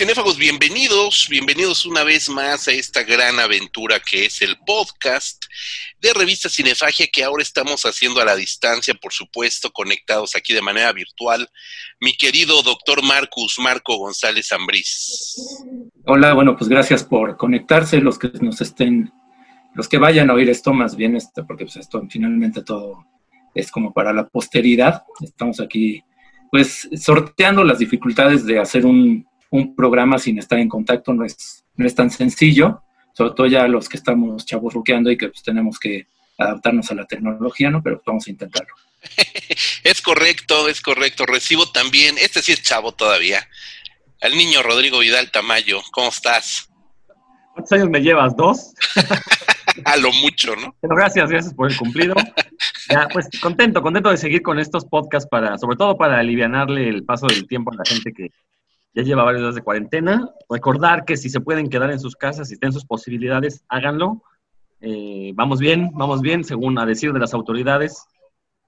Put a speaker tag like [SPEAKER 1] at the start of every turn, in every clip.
[SPEAKER 1] cinéfagos, bienvenidos, bienvenidos una vez más a esta gran aventura que es el podcast de Revista Cinefagia que ahora estamos haciendo a la distancia, por supuesto, conectados aquí de manera virtual. Mi querido doctor Marcus Marco González Ambriz.
[SPEAKER 2] Hola, bueno, pues gracias por conectarse, los que nos estén, los que vayan a oír esto más bien, este, porque pues esto finalmente todo es como para la posteridad. Estamos aquí pues sorteando las dificultades de hacer un, programa sin estar en contacto no es, no es tan sencillo, sobre todo ya los que estamos chavos ruqueando y que pues tenemos que adaptarnos a la tecnología, ¿no? Pero vamos a intentarlo.
[SPEAKER 1] es correcto, es correcto. Recibo también, este sí es chavo todavía, al niño Rodrigo Vidal Tamayo. ¿Cómo estás?
[SPEAKER 3] ¿Cuántos años me llevas? ¿Dos?
[SPEAKER 1] a lo mucho, ¿no?
[SPEAKER 3] Pero gracias, gracias por el cumplido. Ya, pues contento, contento de seguir con estos podcasts para, sobre todo para alivianarle el paso del tiempo a la gente que ya lleva varios días de cuarentena. Recordar que si se pueden quedar en sus casas, si tienen sus posibilidades, háganlo. Eh, vamos bien, vamos bien, según a decir de las autoridades.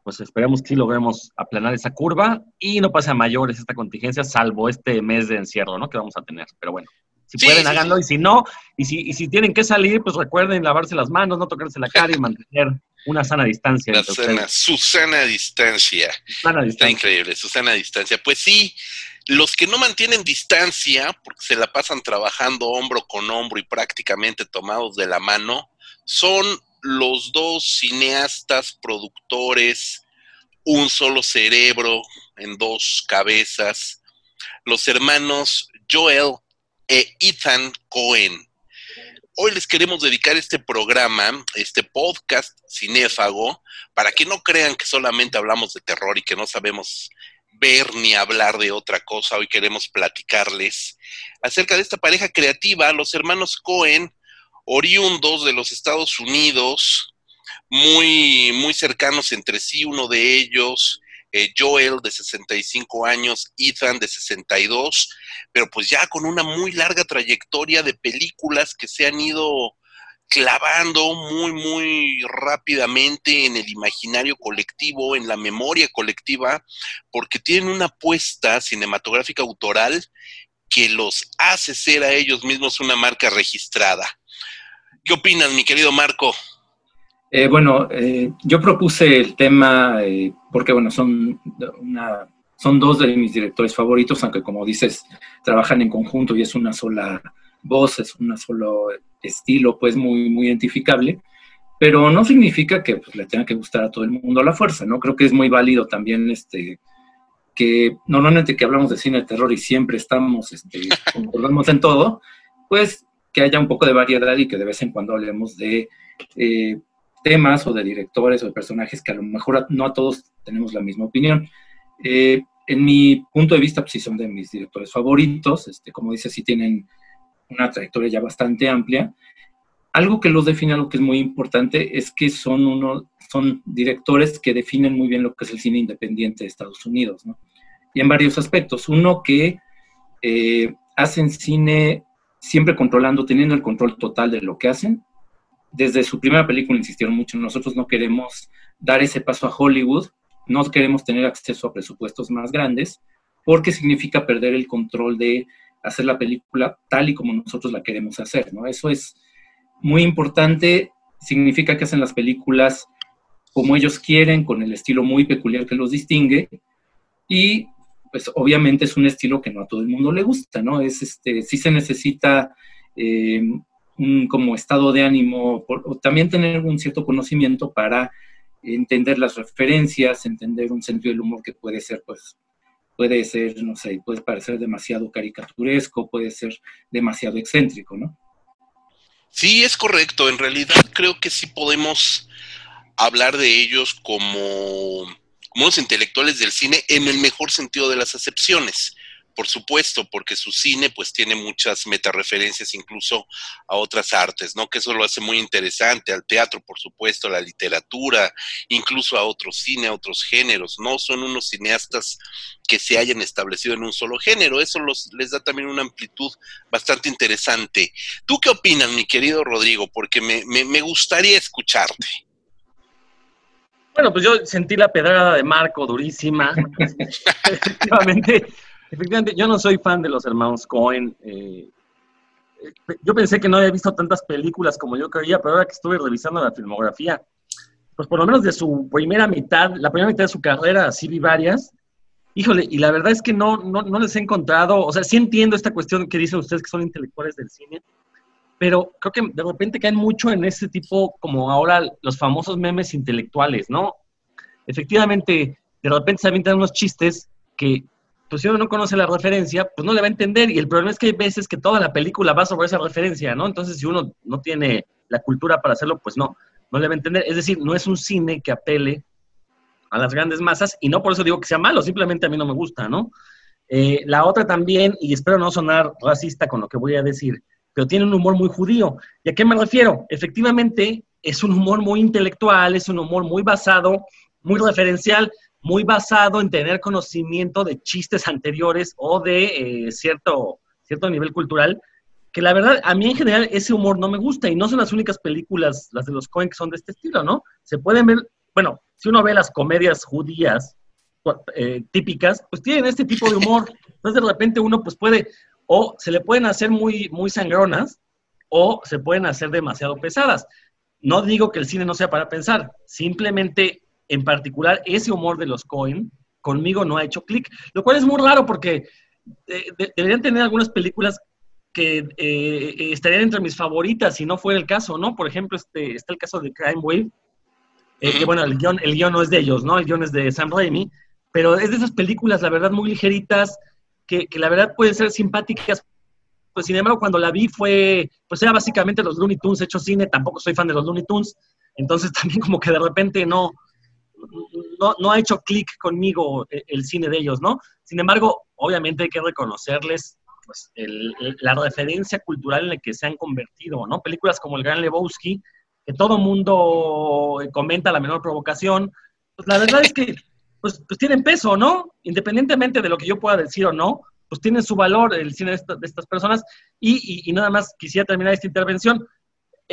[SPEAKER 3] Pues esperemos que sí logremos aplanar esa curva y no pase a mayores esta contingencia, salvo este mes de encierro, ¿no? Que vamos a tener. Pero bueno, si pueden, háganlo. Y si no, y si, y si tienen que salir, pues recuerden lavarse las manos, no tocarse la cara y mantener una sana distancia.
[SPEAKER 1] Una sana, su sana distancia. Está increíble, su sana distancia. Pues sí, los que no mantienen distancia, porque se la pasan trabajando hombro con hombro y prácticamente tomados de la mano, son los dos cineastas, productores, un solo cerebro en dos cabezas, los hermanos Joel e Ethan Cohen. Hoy les queremos dedicar este programa, este podcast cinéfago, para que no crean que solamente hablamos de terror y que no sabemos ver ni hablar de otra cosa. Hoy queremos platicarles acerca de esta pareja creativa, los hermanos Cohen, oriundos de los Estados Unidos, muy, muy cercanos entre sí, uno de ellos eh, Joel de 65 años, Ethan de 62, pero pues ya con una muy larga trayectoria de películas que se han ido clavando muy, muy rápidamente en el imaginario colectivo, en la memoria colectiva, porque tienen una apuesta cinematográfica autoral que los hace ser a ellos mismos una marca registrada. ¿Qué opinas, mi querido Marco?
[SPEAKER 2] Eh, bueno, eh, yo propuse el tema eh, porque, bueno, son, una, son dos de mis directores favoritos, aunque como dices, trabajan en conjunto y es una sola voz, es un solo estilo, pues muy, muy identificable, pero no significa que pues, le tenga que gustar a todo el mundo a la fuerza, ¿no? Creo que es muy válido también este, que normalmente que hablamos de cine de terror y siempre estamos, este, concordamos en todo, pues que haya un poco de variedad y que de vez en cuando hablemos de temas o de directores o de personajes que a lo mejor no a todos tenemos la misma opinión. Eh, en mi punto de vista, pues sí son de mis directores favoritos, este, como dice, sí tienen una trayectoria ya bastante amplia. Algo que los define, algo que es muy importante, es que son, uno, son directores que definen muy bien lo que es el cine independiente de Estados Unidos, ¿no? Y en varios aspectos. Uno que eh, hacen cine siempre controlando, teniendo el control total de lo que hacen, desde su primera película insistieron mucho, nosotros no queremos dar ese paso a Hollywood, no queremos tener acceso a presupuestos más grandes, porque significa perder el control de hacer la película tal y como nosotros la queremos hacer, ¿no? Eso es muy importante, significa que hacen las películas como ellos quieren, con el estilo muy peculiar que los distingue, y pues obviamente es un estilo que no a todo el mundo le gusta, ¿no? Es este, sí se necesita eh, un como estado de ánimo, o también tener un cierto conocimiento para entender las referencias, entender un sentido del humor que puede ser, pues, puede ser, no sé, puede parecer demasiado caricaturesco, puede ser demasiado excéntrico, ¿no?
[SPEAKER 1] Sí, es correcto. En realidad creo que sí podemos hablar de ellos como, como unos intelectuales del cine en el mejor sentido de las acepciones por supuesto, porque su cine pues tiene muchas metareferencias incluso a otras artes, ¿no? Que eso lo hace muy interesante, al teatro, por supuesto, a la literatura, incluso a otro cine, a otros géneros, no son unos cineastas que se hayan establecido en un solo género, eso los, les da también una amplitud bastante interesante. ¿Tú qué opinas, mi querido Rodrigo? Porque me, me, me gustaría escucharte.
[SPEAKER 3] Bueno, pues yo sentí la pedrada de Marco durísima. Efectivamente, Efectivamente, yo no soy fan de los hermanos Cohen. Eh, yo pensé que no había visto tantas películas como yo creía, pero ahora que estuve revisando la filmografía, pues por lo menos de su primera mitad, la primera mitad de su carrera, sí vi varias. Híjole, y la verdad es que no, no, no les he encontrado, o sea, sí entiendo esta cuestión que dicen ustedes que son intelectuales del cine, pero creo que de repente caen mucho en ese tipo, como ahora los famosos memes intelectuales, ¿no? Efectivamente, de repente se avientan unos chistes que pues si uno no conoce la referencia, pues no le va a entender. Y el problema es que hay veces que toda la película va sobre esa referencia, ¿no? Entonces, si uno no tiene la cultura para hacerlo, pues no, no le va a entender. Es decir, no es un cine que apele a las grandes masas, y no por eso digo que sea malo, simplemente a mí no me gusta, ¿no? Eh, la otra también, y espero no sonar racista con lo que voy a decir, pero tiene un humor muy judío. ¿Y a qué me refiero? Efectivamente, es un humor muy intelectual, es un humor muy basado, muy referencial, muy basado en tener conocimiento de chistes anteriores o de eh, cierto, cierto nivel cultural, que la verdad, a mí en general ese humor no me gusta y no son las únicas películas, las de los Coen, que son de este estilo, ¿no? Se pueden ver, bueno, si uno ve las comedias judías eh, típicas, pues tienen este tipo de humor. Entonces de repente uno pues puede, o se le pueden hacer muy, muy sangronas, o se pueden hacer demasiado pesadas. No digo que el cine no sea para pensar, simplemente en particular ese humor de los Cohen, conmigo no ha hecho clic, lo cual es muy raro porque eh, deberían tener algunas películas que eh, eh, estarían entre mis favoritas si no fuera el caso, ¿no? Por ejemplo, este, está el caso de Crime Wave, que bueno, el guion, el guion no es de ellos, ¿no? El guion es de Sam Raimi, pero es de esas películas, la verdad, muy ligeritas, que, que la verdad pueden ser simpáticas, pues sin embargo, cuando la vi fue, pues era básicamente los Looney Tunes hechos cine, tampoco soy fan de los Looney Tunes, entonces también como que de repente no, no, no ha hecho clic conmigo el, cine de ellos, ¿no? Sin embargo, obviamente hay que reconocerles pues, la referencia cultural en la que se han convertido, ¿no? Películas como El Gran Lebowski, que todo mundo comenta la menor provocación, pues la verdad es que pues, pues, tienen peso, ¿no? Independientemente de lo que yo pueda decir o no, pues tienen su valor el cine de, estas personas. Y, y, nada más quisiera terminar esta intervención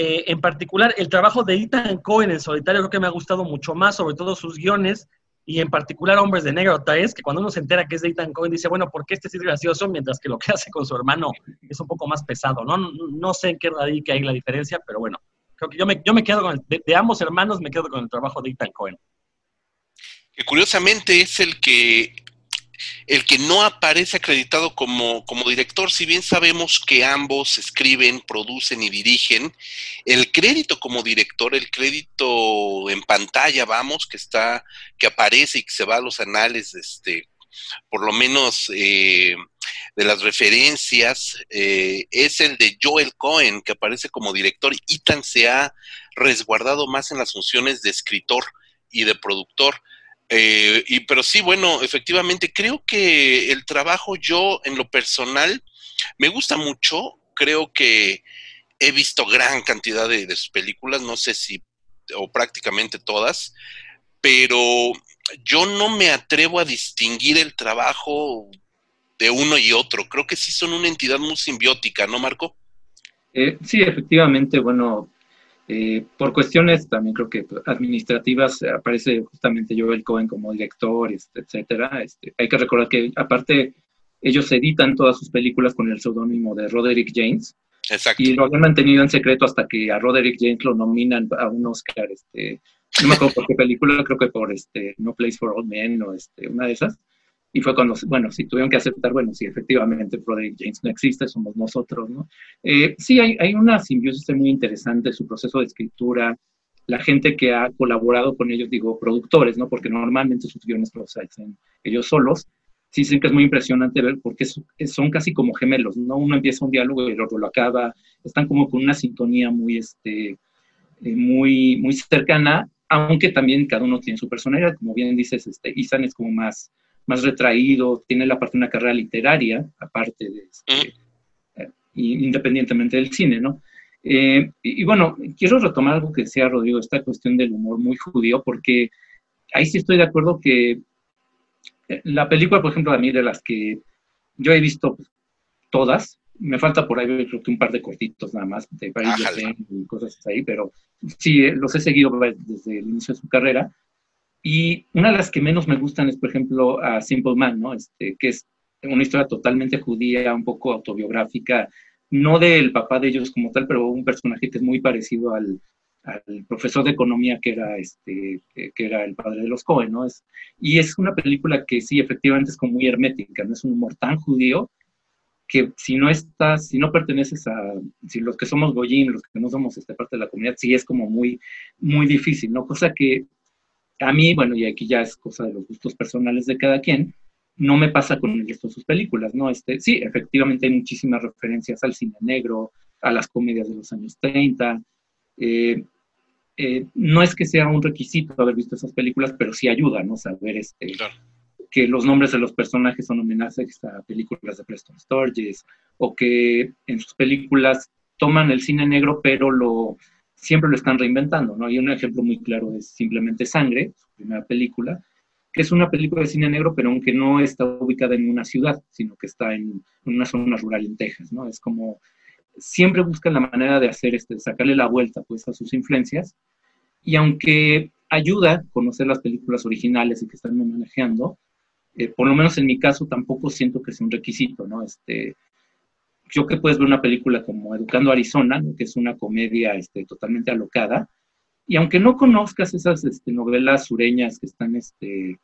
[SPEAKER 3] eh, en particular, el trabajo de Ethan Cohen en solitario creo que me ha gustado mucho más, sobre todo sus guiones, y en particular Hombres de Negro es que cuando uno se entera que es de Ethan Cohen, dice, bueno, ¿por qué este sí es gracioso? Mientras que lo que hace con su hermano es un poco más pesado, ¿no? No, sé en qué radica ahí la diferencia, pero bueno, creo que yo me, yo me quedo con el, de, de, ambos hermanos, me quedo con el trabajo de Ethan Cohen.
[SPEAKER 1] Que curiosamente es el que el que no aparece acreditado como, como, director, si bien sabemos que ambos escriben, producen y dirigen, el crédito como director, el crédito en pantalla, vamos, que está, que aparece y que se va a los anales, este, por lo menos eh, de las referencias, eh, es el de Joel Cohen, que aparece como director. Ethan se ha resguardado más en las funciones de escritor y de productor. Eh, y, pero sí, bueno, efectivamente, creo que el trabajo yo en lo personal me gusta mucho. Creo que he visto gran cantidad de, sus películas, no sé si, o prácticamente todas, pero yo no me atrevo a distinguir el trabajo de uno y otro. Creo que sí son una entidad muy simbiótica, ¿no, Marco?
[SPEAKER 2] Eh, sí, efectivamente, bueno, eh, por cuestiones también creo que administrativas aparece justamente Joel Cohen como director, este, etcétera. Este, hay que recordar que aparte ellos editan todas sus películas con el seudónimo de Roderick James.
[SPEAKER 1] Exacto.
[SPEAKER 2] Y lo habían mantenido en secreto hasta que a Roderick James lo nominan a un Oscar. Este, no me acuerdo por qué película, creo que por este, No Place for Old Men o este, una de esas. Y fue cuando, bueno, si tuvieron que aceptar, bueno, si efectivamente Broderick James no existe, somos nosotros, ¿no? Eh, sí, hay, hay una simbiosis muy interesante, su proceso de escritura, la gente que ha colaborado con ellos, digo, productores, ¿no? Porque normalmente sus guiones los hacen ellos solos. Sí, sí que es muy impresionante ver porque son casi como gemelos, ¿no? Uno empieza un diálogo y el otro lo acaba, están como con una sintonía muy, este, eh, muy, muy cercana, aunque también cada uno tiene su personalidad, como bien dices, este, Isan es como más más retraído, tiene la parte de una carrera literaria, aparte de, este, eh, independientemente del cine, ¿no? Eh, y, bueno, quiero retomar algo que decía Rodrigo, esta cuestión del humor muy judío, porque ahí sí estoy de acuerdo que eh, la película, por ejemplo, a mí de las que yo he visto todas, me falta por ahí creo que un par de cortitos nada más de Paris y cosas ahí, pero sí, los he seguido desde el inicio de su carrera y una de las que menos me gustan es, por ejemplo, a Simple Man, ¿no? Este, que es una historia totalmente judía, un poco autobiográfica, no del papá de ellos como tal, pero un personaje que es muy parecido al, al profesor de economía que era este que era el padre de los Cohen, ¿no? Es, y es una película que sí, efectivamente es como muy hermética, no es un humor tan judío que si no estás, si no perteneces a, si los que somos goyim, los que no somos esta parte de la comunidad, sí es como muy, muy difícil, ¿no? Cosa que a mí, bueno, y aquí ya es cosa de los gustos personales de cada quien, no me pasa con el resto de sus películas, ¿no? Este, sí, efectivamente hay muchísimas referencias al cine negro, a las comedias de los años 30, eh, eh, no es que sea un requisito haber visto esas películas, pero sí ayuda, ¿no? Saber este, que los nombres de los personajes son homenajes a películas de Preston Sturges, o que en sus películas toman el cine negro, pero lo, siempre lo están reinventando, ¿no? Y un ejemplo muy claro es simplemente Sangre, su primera película, que es una película de cine negro, pero aunque no está ubicada en una ciudad, sino que está en, una zona rural en Texas, ¿no? Es como siempre buscan la manera de hacer este, sacarle la vuelta pues a sus influencias. Y aunque ayuda conocer las películas originales y que están manejando, eh, por lo menos en mi caso tampoco siento que sea un requisito, ¿no? Este, yo que puedes ver una película como Educando Arizona, que es una comedia este, totalmente alocada, y aunque no conozcas esas este, novelas sureñas que están este,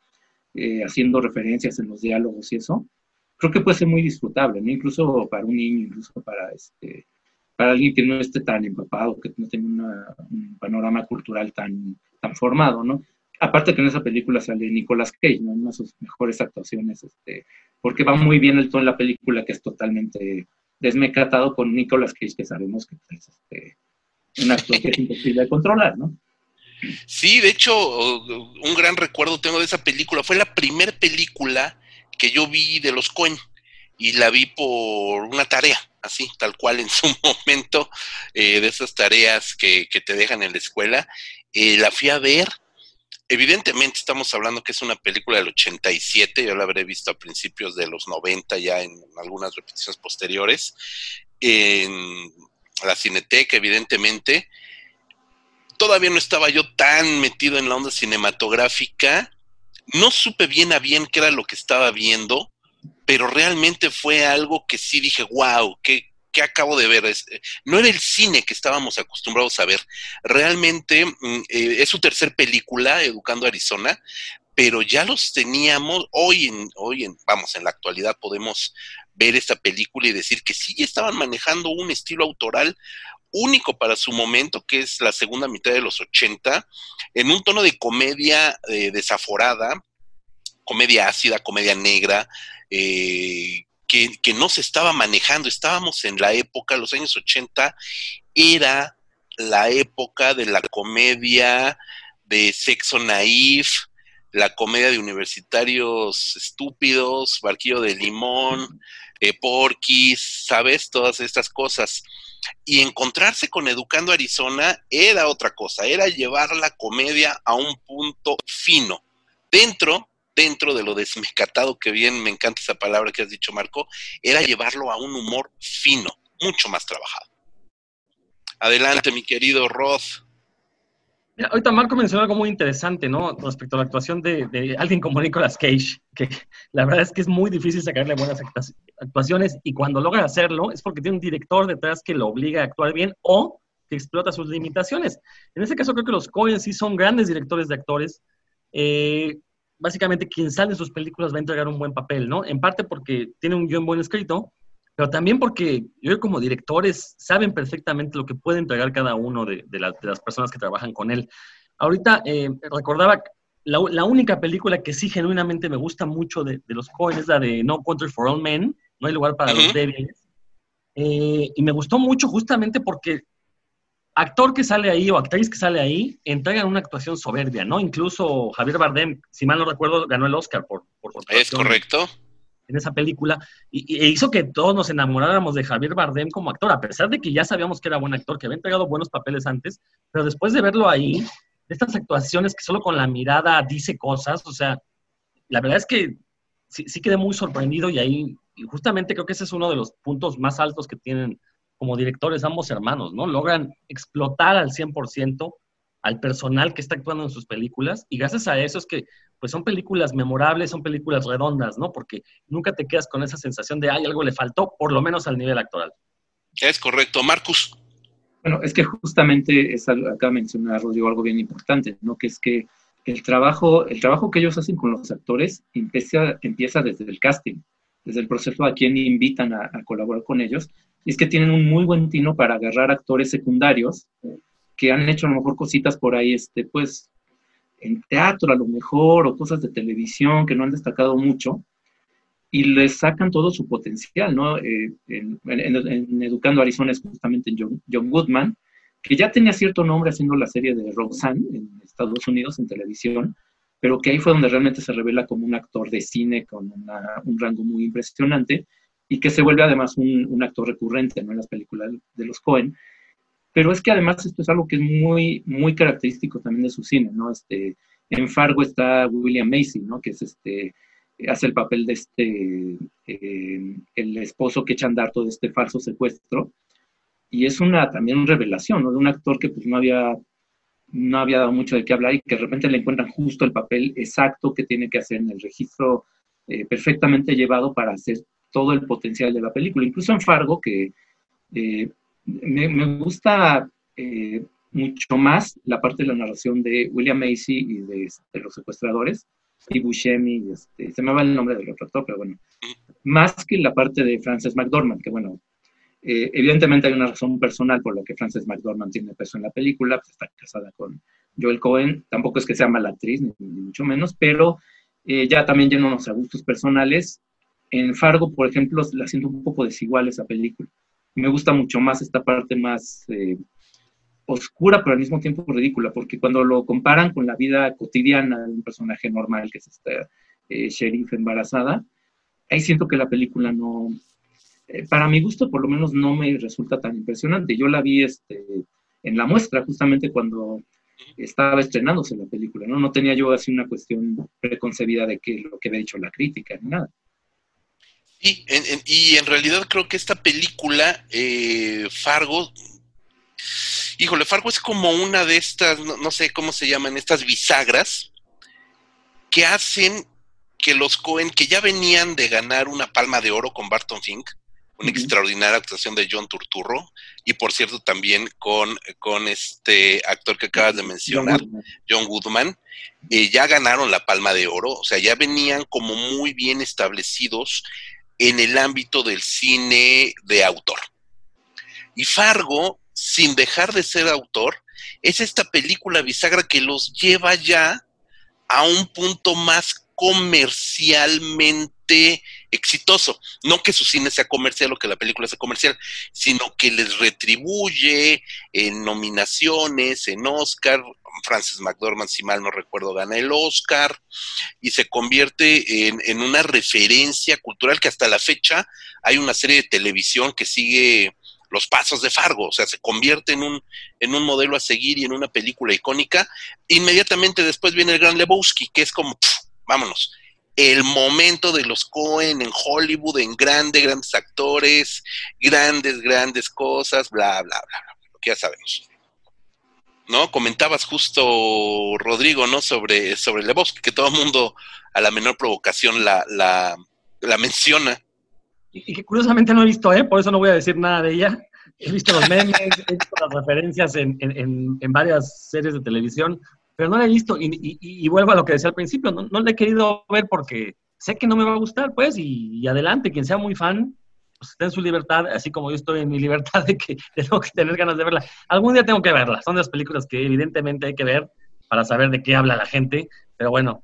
[SPEAKER 2] eh, haciendo referencias en los diálogos y eso, creo que puede ser muy disfrutable. Incluso para un niño, incluso para, para alguien que no esté tan empapado, que no tenga un panorama cultural tan, tan formado, ¿no? Aparte que en esa película sale Nicolas Cage, ¿no? Una de sus mejores actuaciones, porque va muy bien el tono de la película, que es totalmente desmecatado con Nicolas Cage, que sabemos que es este, una actuación imposible de controlar, ¿no?
[SPEAKER 1] Sí, de hecho, un gran recuerdo tengo de esa película. Fue la primera película que yo vi de los Coen y la vi por una tarea, así, tal cual en su momento, eh, de esas tareas que, te dejan en la escuela. Eh, la fui a ver. Evidentemente estamos hablando que es una película del 87, yo la habré visto a principios de los 90 ya en algunas repeticiones posteriores, en la Cineteca, evidentemente. Todavía no estaba yo tan metido en la onda cinematográfica, no supe bien a bien qué era lo que estaba viendo, pero realmente fue algo que sí dije, wow, qué, acabo de ver. Eh, no era el cine que estábamos acostumbrados a ver. Realmente mm, eh, es su tercer película, Educando Arizona, pero ya los teníamos, hoy en, hoy en, vamos, en la actualidad podemos ver esta película y decir que sí estaban manejando un estilo autoral único para su momento, que es la segunda mitad de los 80, en un tono de comedia eh, desaforada, comedia ácida, comedia negra, eh, que, no se estaba manejando. Estábamos en la época, los años 80, era la época de la comedia de sexo naif, la comedia de universitarios estúpidos, Barquillo de Limón, eh, Porquis, ¿sabes? Todas estas cosas. Y encontrarse con Educando Arizona era otra cosa, era llevar la comedia a un punto fino, dentro, dentro de lo desmescatado que bien me encanta esa palabra que has dicho, Marco, era llevarlo a un humor fino, mucho más trabajado. Adelante, mi querido Roth
[SPEAKER 3] ahorita Marco mencionó algo muy interesante, ¿no? Respecto a la actuación de, alguien como Nicolas Cage, que la verdad es que es muy difícil sacarle buenas actuaciones y cuando logra hacerlo es porque tiene un director detrás que lo obliga a actuar bien o que explota sus limitaciones. En este caso creo que los Coen sí son grandes directores de actores. Eh, básicamente quien sale de sus películas va a entregar un buen papel, ¿no? En parte porque tiene un guion buen escrito, pero también porque yo como directores saben perfectamente lo que puede entregar cada uno de, las personas que trabajan con él. Ahorita eh, recordaba la, única película que sí genuinamente me gusta mucho de, los Coen es la de No Country for All Men, No hay lugar para los débiles. Eh, y me gustó mucho justamente porque actor que sale ahí o actriz que sale ahí entregan una actuación soberbia, ¿no? Incluso Javier Bardem, si mal no recuerdo, ganó el Oscar por... por
[SPEAKER 1] es correcto
[SPEAKER 3] en esa película y, e hizo que todos nos enamoráramos de Javier Bardem como actor, a pesar de que ya sabíamos que era buen actor, que había entregado buenos papeles antes, pero después de verlo ahí, estas actuaciones que solo con la mirada dice cosas, o sea, la verdad es que sí, quedé muy sorprendido y ahí, y justamente creo que ese es uno de los puntos más altos que tienen como directores ambos hermanos, ¿no? Logran explotar al 100% al personal que está actuando en sus películas y gracias a eso es que pues son películas memorables, son películas redondas, ¿no? Porque nunca te quedas con esa sensación de, ay, algo le faltó, por lo menos al nivel actoral.
[SPEAKER 1] Es correcto. Marcus.
[SPEAKER 2] Bueno, es que justamente es, acá mencionar, Rodrigo, algo bien importante, ¿no? Que es que el trabajo, el trabajo que ellos hacen con los actores empieza, empieza desde el casting, desde el proceso a quien invitan a, colaborar con ellos. Es que tienen un muy buen tino para agarrar actores secundarios que han hecho a lo mejor cositas por ahí, este, pues, en teatro a lo mejor, o cosas de televisión que no han destacado mucho, y les sacan todo su potencial, ¿no? Eh, en, Educando Arizona es justamente John, John, Goodman, que ya tenía cierto nombre haciendo la serie de Roseanne en Estados Unidos en televisión, pero que ahí fue donde realmente se revela como un actor de cine con un rango muy impresionante y que se vuelve además un, un actor recurrente en las películas de los Cohen. Pero es que además esto es algo que es muy, muy característico también de su cine, ¿no? Este, en Fargo está William Macy, ¿no? Que es este, hace el papel de este, eh, el esposo que echa a andar todo este falso secuestro. Y es una, también una revelación, ¿no? De un actor que pues no había, no había dado mucho de qué hablar y que de repente le encuentran justo el papel exacto que tiene que hacer en el registro eh, perfectamente llevado para hacer todo el potencial de la película. Incluso en Fargo, que eh, me, gusta eh, mucho más la parte de la narración de William Macy y de, los secuestradores, y Buscemi, este, se me va el nombre del otro actor, pero bueno, más que la parte de Frances McDormand, que bueno, eh, evidentemente hay una razón personal por la que Frances McDormand tiene peso en la película, pues está casada con Joel Cohen, tampoco es que sea mala actriz, ni, mucho menos, pero eh, ya también unos a gustos personales. En Fargo, por ejemplo, la siento un poco desigual esa película me gusta mucho más esta parte más eh, oscura, pero al mismo tiempo ridícula, porque cuando lo comparan con la vida cotidiana de un personaje normal, que es esta eh, sheriff embarazada, ahí siento que la película no, eh, para mi gusto por lo menos no me resulta tan impresionante. Yo la vi este, en la muestra justamente cuando estaba estrenándose la película, ¿no? No tenía yo así una cuestión preconcebida de que lo que había dicho la crítica ni nada.
[SPEAKER 1] Y en, y en realidad creo que esta película, eh, Fargo, híjole, Fargo es como una de estas, no, sé cómo se llaman, estas bisagras que hacen que los Cohen, que ya venían de ganar una palma de oro con Barton Fink, una extraordinaria actuación de John Turturro, y por cierto también con, con este actor que acabas de mencionar, John Goodman, eh, ya ganaron la palma de oro, o sea, ya venían como muy bien establecidos en el ámbito del cine de autor. Y Fargo, sin dejar de ser autor, es esta película bisagra que los lleva ya a un punto más comercialmente exitoso. No que su cine sea comercial o que la película sea comercial, sino que les retribuye en nominaciones, en Oscar. Francis McDormand, si mal no recuerdo, gana el Oscar y se convierte en, una referencia cultural que hasta la fecha hay una serie de televisión que sigue los pasos de Fargo, o sea, se convierte en un, en un modelo a seguir y en una película icónica. Inmediatamente después viene el Gran Lebowski, que es como, vámonos, el momento de los Cohen en Hollywood, en grandes, grandes actores, grandes, grandes cosas, bla, bla, bla, bla, lo que ya sabemos. ¿No? Comentabas justo, Rodrigo, ¿no? Sobre, sobre Lebowski, que todo el mundo a la menor provocación la, la, la menciona.
[SPEAKER 3] Y que curiosamente no he visto, ¿eh? Por eso no voy a decir nada de ella. He visto los memes, he visto las referencias en, en, en varias series de televisión, pero no la he visto y, vuelvo a lo que decía al principio, no, no la he querido ver porque sé que no me va a gustar, pues, y, adelante, quien sea muy fan, pues está en su libertad, así como yo estoy en mi libertad de que tengo que tener ganas de verla. Algún día tengo que verla, son de las películas que evidentemente hay que ver para saber de qué habla la gente, pero bueno,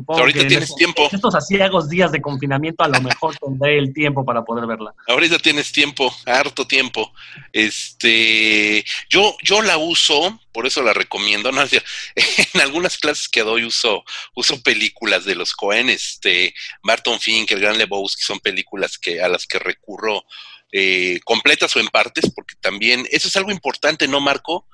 [SPEAKER 3] Supongo
[SPEAKER 1] ahorita tienes tiempo.
[SPEAKER 3] Estos asiagos días de confinamiento a lo mejor tendré el tiempo para poder verla.
[SPEAKER 1] Ahorita tienes tiempo, harto tiempo. Este, yo, yo la uso, por eso la recomiendo. ¿no? En algunas clases que doy uso, uso películas de los Cohen, este, Barton Fink, el Gran Lebowski, son películas que, a las que recurro eh, completas o en partes, porque también, eso es algo importante, ¿no, Marco?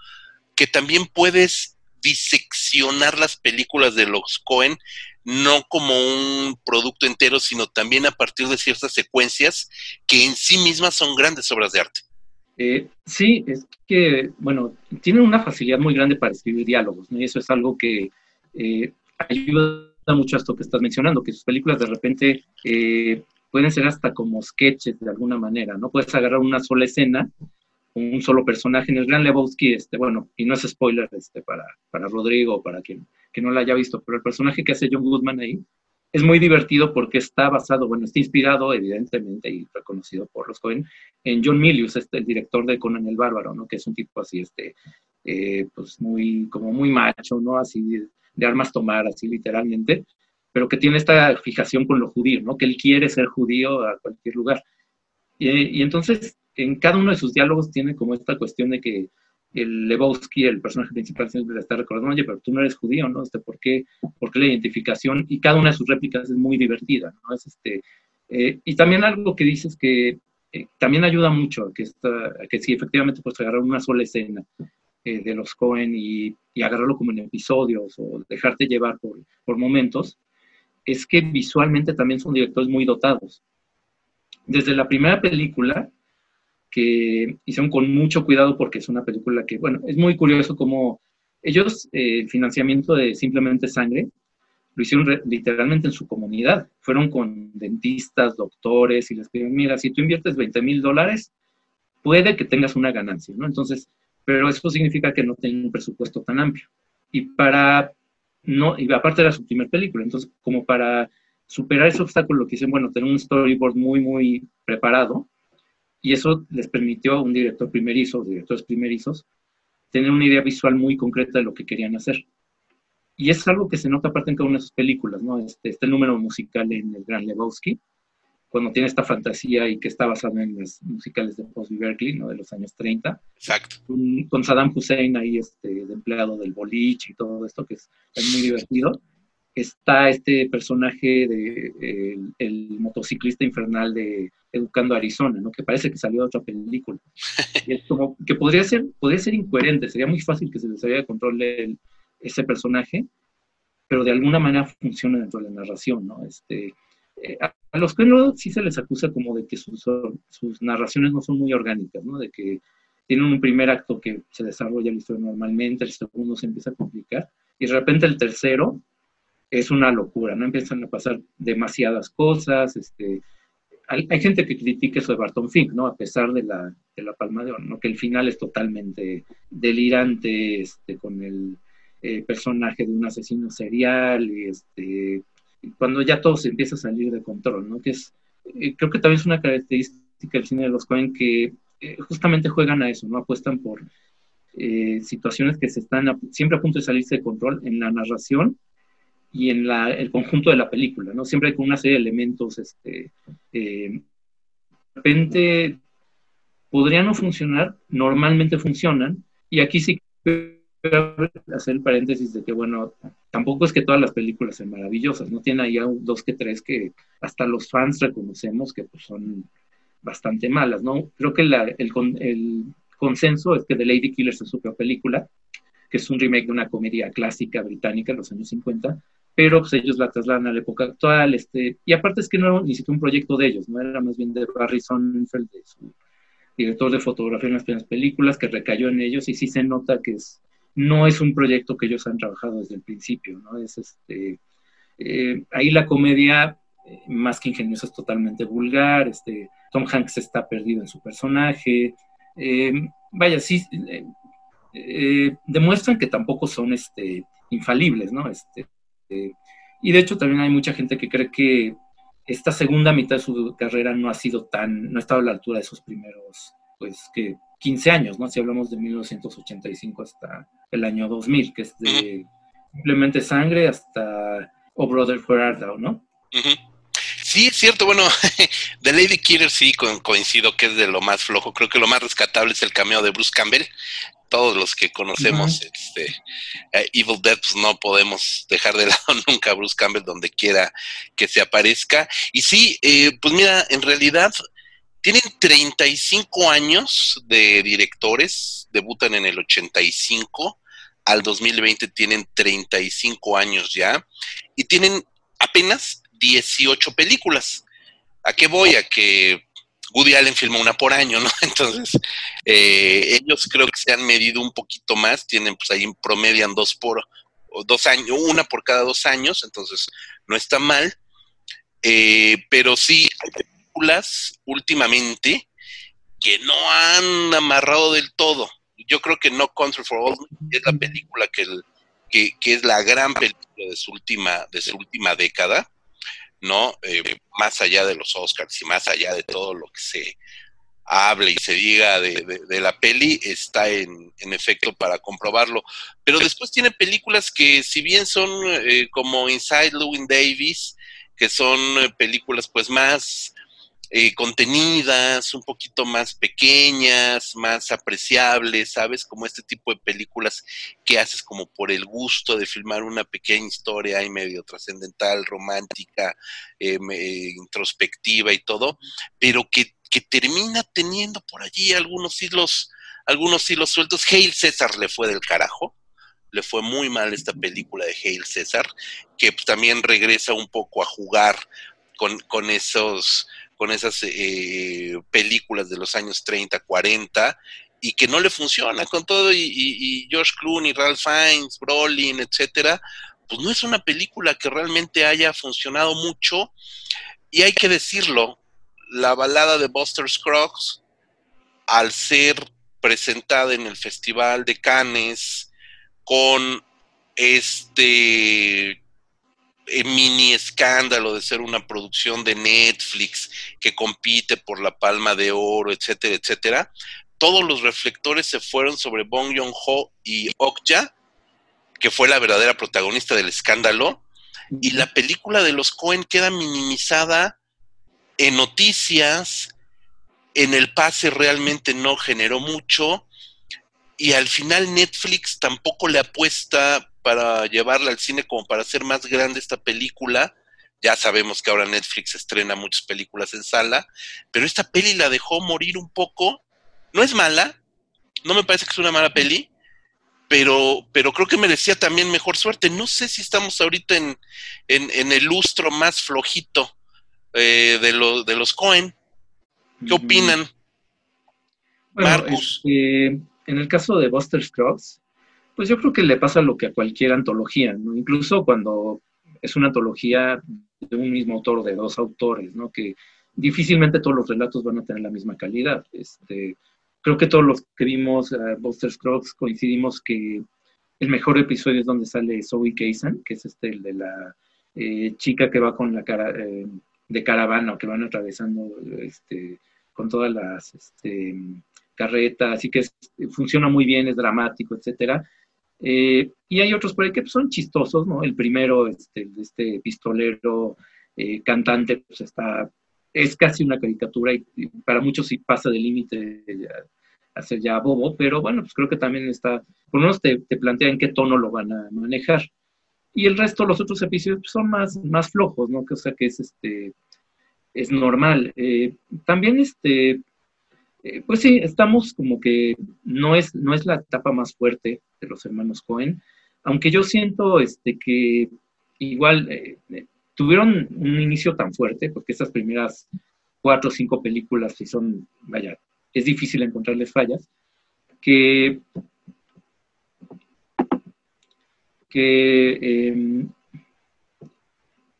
[SPEAKER 1] Que también puedes diseccionar las películas de los Cohen no como un producto entero, sino también a partir de ciertas secuencias que en sí mismas son grandes obras de arte.
[SPEAKER 2] Eh, sí, es que, bueno, tienen una facilidad muy grande para escribir diálogos, ¿no? Y eso es algo que eh, ayuda mucho a esto que estás mencionando, que sus películas de repente eh, pueden ser hasta como sketches de alguna manera, ¿no? Puedes agarrar una sola escena, un solo personaje. En el Gran Lebowski, este, bueno, y no es spoiler este, para, para Rodrigo para quien que no la haya visto, pero el personaje que hace John Goodman ahí es muy divertido porque está basado, bueno, está inspirado evidentemente y reconocido por los Cohen en John Milius, este, el director de Conan el Bárbaro, ¿no? Que es un tipo así, este, eh, pues muy, como muy macho, ¿no? Así de, armas tomar, así literalmente, pero que tiene esta fijación con lo judío, ¿no? Que él quiere ser judío a cualquier lugar. Y entonces, en cada uno de sus diálogos tiene como esta cuestión de que el Lebowski, el personaje principal, siempre le está recordando, oye, pero tú no eres judío, ¿no? Este, ¿por, qué, ¿Por qué la identificación? Y cada una de sus réplicas es muy divertida, ¿no? Es este, eh, y también algo que dices que eh, también ayuda mucho que, esta, que si efectivamente puedes agarrar una sola escena eh, de los Cohen y, y, agarrarlo como en episodios o dejarte llevar por, por momentos, es que visualmente también son directores muy dotados. Desde la primera película, que hicieron con mucho cuidado porque es una película que, bueno, es muy curioso como ellos, eh, el financiamiento de Simplemente Sangre, lo hicieron literalmente en su comunidad. Fueron con dentistas, doctores y les pidieron, mira, si tú inviertes 20 mil dólares, puede que tengas una ganancia, ¿no? Entonces, pero eso significa que no tienen un presupuesto tan amplio. Y para, no, y aparte era su primer película, entonces como para superar ese obstáculo, lo que dicen, bueno, tener un storyboard muy, muy preparado, y eso les permitió a un director primerizo, directores primerizos, tener una idea visual muy concreta de lo que querían hacer. Y es algo que se nota aparte en cada una de sus películas, ¿no? Este, este número musical en El Gran Lebowski, cuando tiene esta fantasía y que está basado en las musicales de Bosby Berkeley, ¿no? De los años 30.
[SPEAKER 1] Exacto.
[SPEAKER 2] Con, Saddam Hussein ahí, este, de empleado del boliche y todo esto, que es, es muy divertido está este personaje de el, motociclista infernal de Educando Arizona, ¿no? Que parece que salió de otra película. Y es como que podría ser, podría ser incoherente, sería muy fácil que se les saliera de control ese personaje, pero de alguna manera funciona dentro de la narración, ¿no? Este, eh, a, los que no sí se les acusa como de que sus, sus narraciones no son muy orgánicas, ¿no? De que tienen un primer acto que se desarrolla la historia normalmente, el segundo se empieza a complicar, y de repente el tercero es una locura, ¿no? Empiezan a pasar demasiadas cosas, este, hay, gente que critica eso de Barton Fink, ¿no? A pesar de la, de la palma de oro, ¿no? Que el final es totalmente delirante, este, con el eh, personaje de un asesino serial, y este, cuando ya todo se empieza a salir de control, ¿no? Que es, eh, creo que también es una característica del cine de los Cohen que eh, justamente juegan a eso, ¿no? Apuestan por situaciones que se están siempre a punto de salirse de control en la narración y en la, el conjunto de la película, ¿no? Siempre con una serie de elementos, este, eh, de repente podrían no funcionar, normalmente funcionan, y aquí sí hacer el paréntesis de que, bueno, tampoco es que todas las películas sean maravillosas, ¿no? Tiene ahí dos que tres que hasta los fans reconocemos que pues, son bastante malas, ¿no? Creo que la, el, el consenso es que The Lady Killer es su propia película, que es un remake de una comedia clásica británica de los años 50, pero pues ellos la trasladan a la época actual, este, y aparte es que no era ni siquiera un proyecto de ellos, no era más bien de Barry Sonnenfeld, de su director de fotografía en las primeras películas, que recayó en ellos, y sí se nota que es, no es un proyecto que ellos han trabajado desde el principio, ¿no? Es este, eh, ahí la comedia, eh, más que ingeniosa, es totalmente vulgar, este, Tom Hanks está perdido en su personaje, eh, vaya, sí, demuestran que tampoco son este, infalibles, ¿no? Este, este, y de hecho también hay mucha gente que cree que esta segunda mitad de su carrera no ha sido tan, no ha estado a la altura de sus primeros, pues que 15 años, ¿no? Si hablamos de 1985 hasta el año 2000, que es de simplemente sangre hasta Oh Brother Where ¿no?
[SPEAKER 1] Sí, es cierto. Bueno, de Lady Killer sí coincido que es de lo más flojo. Creo que lo más rescatable es el cameo de Bruce Campbell, todos los que conocemos este, eh, Evil Dead, pues no podemos dejar de lado nunca a Bruce Campbell donde quiera que se aparezca. Y sí, eh, pues mira, en realidad tienen 35 años de directores, debutan en el 85, al 2020 tienen 35 años ya, y tienen apenas 18 películas. ¿A qué voy? A que Woody Allen filmó una por año, ¿no? Entonces, eh, ellos creo que se han medido un poquito más, tienen pues ahí promedian dos por dos años, una por cada dos años, entonces no está mal. Eh, pero sí, hay películas últimamente que no han amarrado del todo. Yo creo que No Country for All es la película que, que, es la gran película de su última, de su última década, ¿no? Eh, más allá de los Oscars y más allá de todo lo que se hable y se diga de, la peli, está en, en, efecto para comprobarlo. Pero después tiene películas que, si bien son eh, como Inside Llewyn Davis, que son eh, películas pues más eh, contenidas, un poquito más pequeñas, más apreciables, ¿sabes? Como este tipo de películas que haces como por el gusto de filmar una pequeña historia ahí medio trascendental, romántica, eh, introspectiva y todo, pero que, que, termina teniendo por allí algunos hilos, algunos hilos sueltos. Hail César le fue del carajo. Le fue muy mal esta película de Hail César, que también regresa un poco a jugar con, con esos con esas eh, películas de los años 30, 40, y que no le funciona con todo, y, y, George Clooney, Ralph Fiennes, Brolin, etcétera, pues no es una película que realmente haya funcionado mucho, y hay que decirlo, la balada de Buster Scruggs, al ser presentada en el Festival de Cannes con este mini escándalo de ser una producción de Netflix que compite por la palma de oro, etcétera, etcétera, todos los reflectores se fueron sobre Bong Joon-ho y Okja, que fue la verdadera protagonista del escándalo, y la película de los Cohen queda minimizada en noticias, en el pase realmente no generó mucho, y al final Netflix tampoco le apuesta para llevarla al cine como para hacer más grande esta película. Ya sabemos que ahora Netflix estrena muchas películas en sala, pero esta peli la dejó morir un poco. No es mala, no me parece que es una mala peli, pero, pero creo que merecía también mejor suerte. No sé si estamos ahorita en, en, el lustro más flojito eh, de, de los Cohen. ¿Qué opinan?
[SPEAKER 2] Marcus. Este, en el caso de Buster Scruggs, pues yo creo que le pasa lo que a cualquier antología, ¿no? Incluso cuando es una antología de un mismo autor de dos autores, ¿no? Que difícilmente todos los relatos van a tener la misma calidad. Este, creo que todos los que vimos uh, Buster Scruggs coincidimos que el mejor episodio es donde sale Zoe Kaysen, que es este, el de la eh, chica que va con la cara eh, de caravana, que van atravesando este, con todas las este, carretas, y que funciona muy bien, es dramático, etcétera. Eh, y hay otros por ahí que son chistosos, ¿no? El primero, este, este pistolero eh, cantante, pues está, es casi una caricatura y, para muchos sí pasa del límite a ser ya bobo, pero bueno, pues creo que también está, por lo menos te, te plantean qué tono lo van a manejar. Y el resto, los otros episodios pues, son más, más flojos, ¿no? Que, o sea, que es, este, es normal. Eh, también, este, eh, pues sí, estamos como que no es, no es la etapa más fuerte de los hermanos Cohen, aunque yo siento este, que igual eh, eh, tuvieron un inicio tan fuerte, porque esas primeras cuatro o cinco películas sí son, vaya, es difícil encontrarles fallas, que, que, em,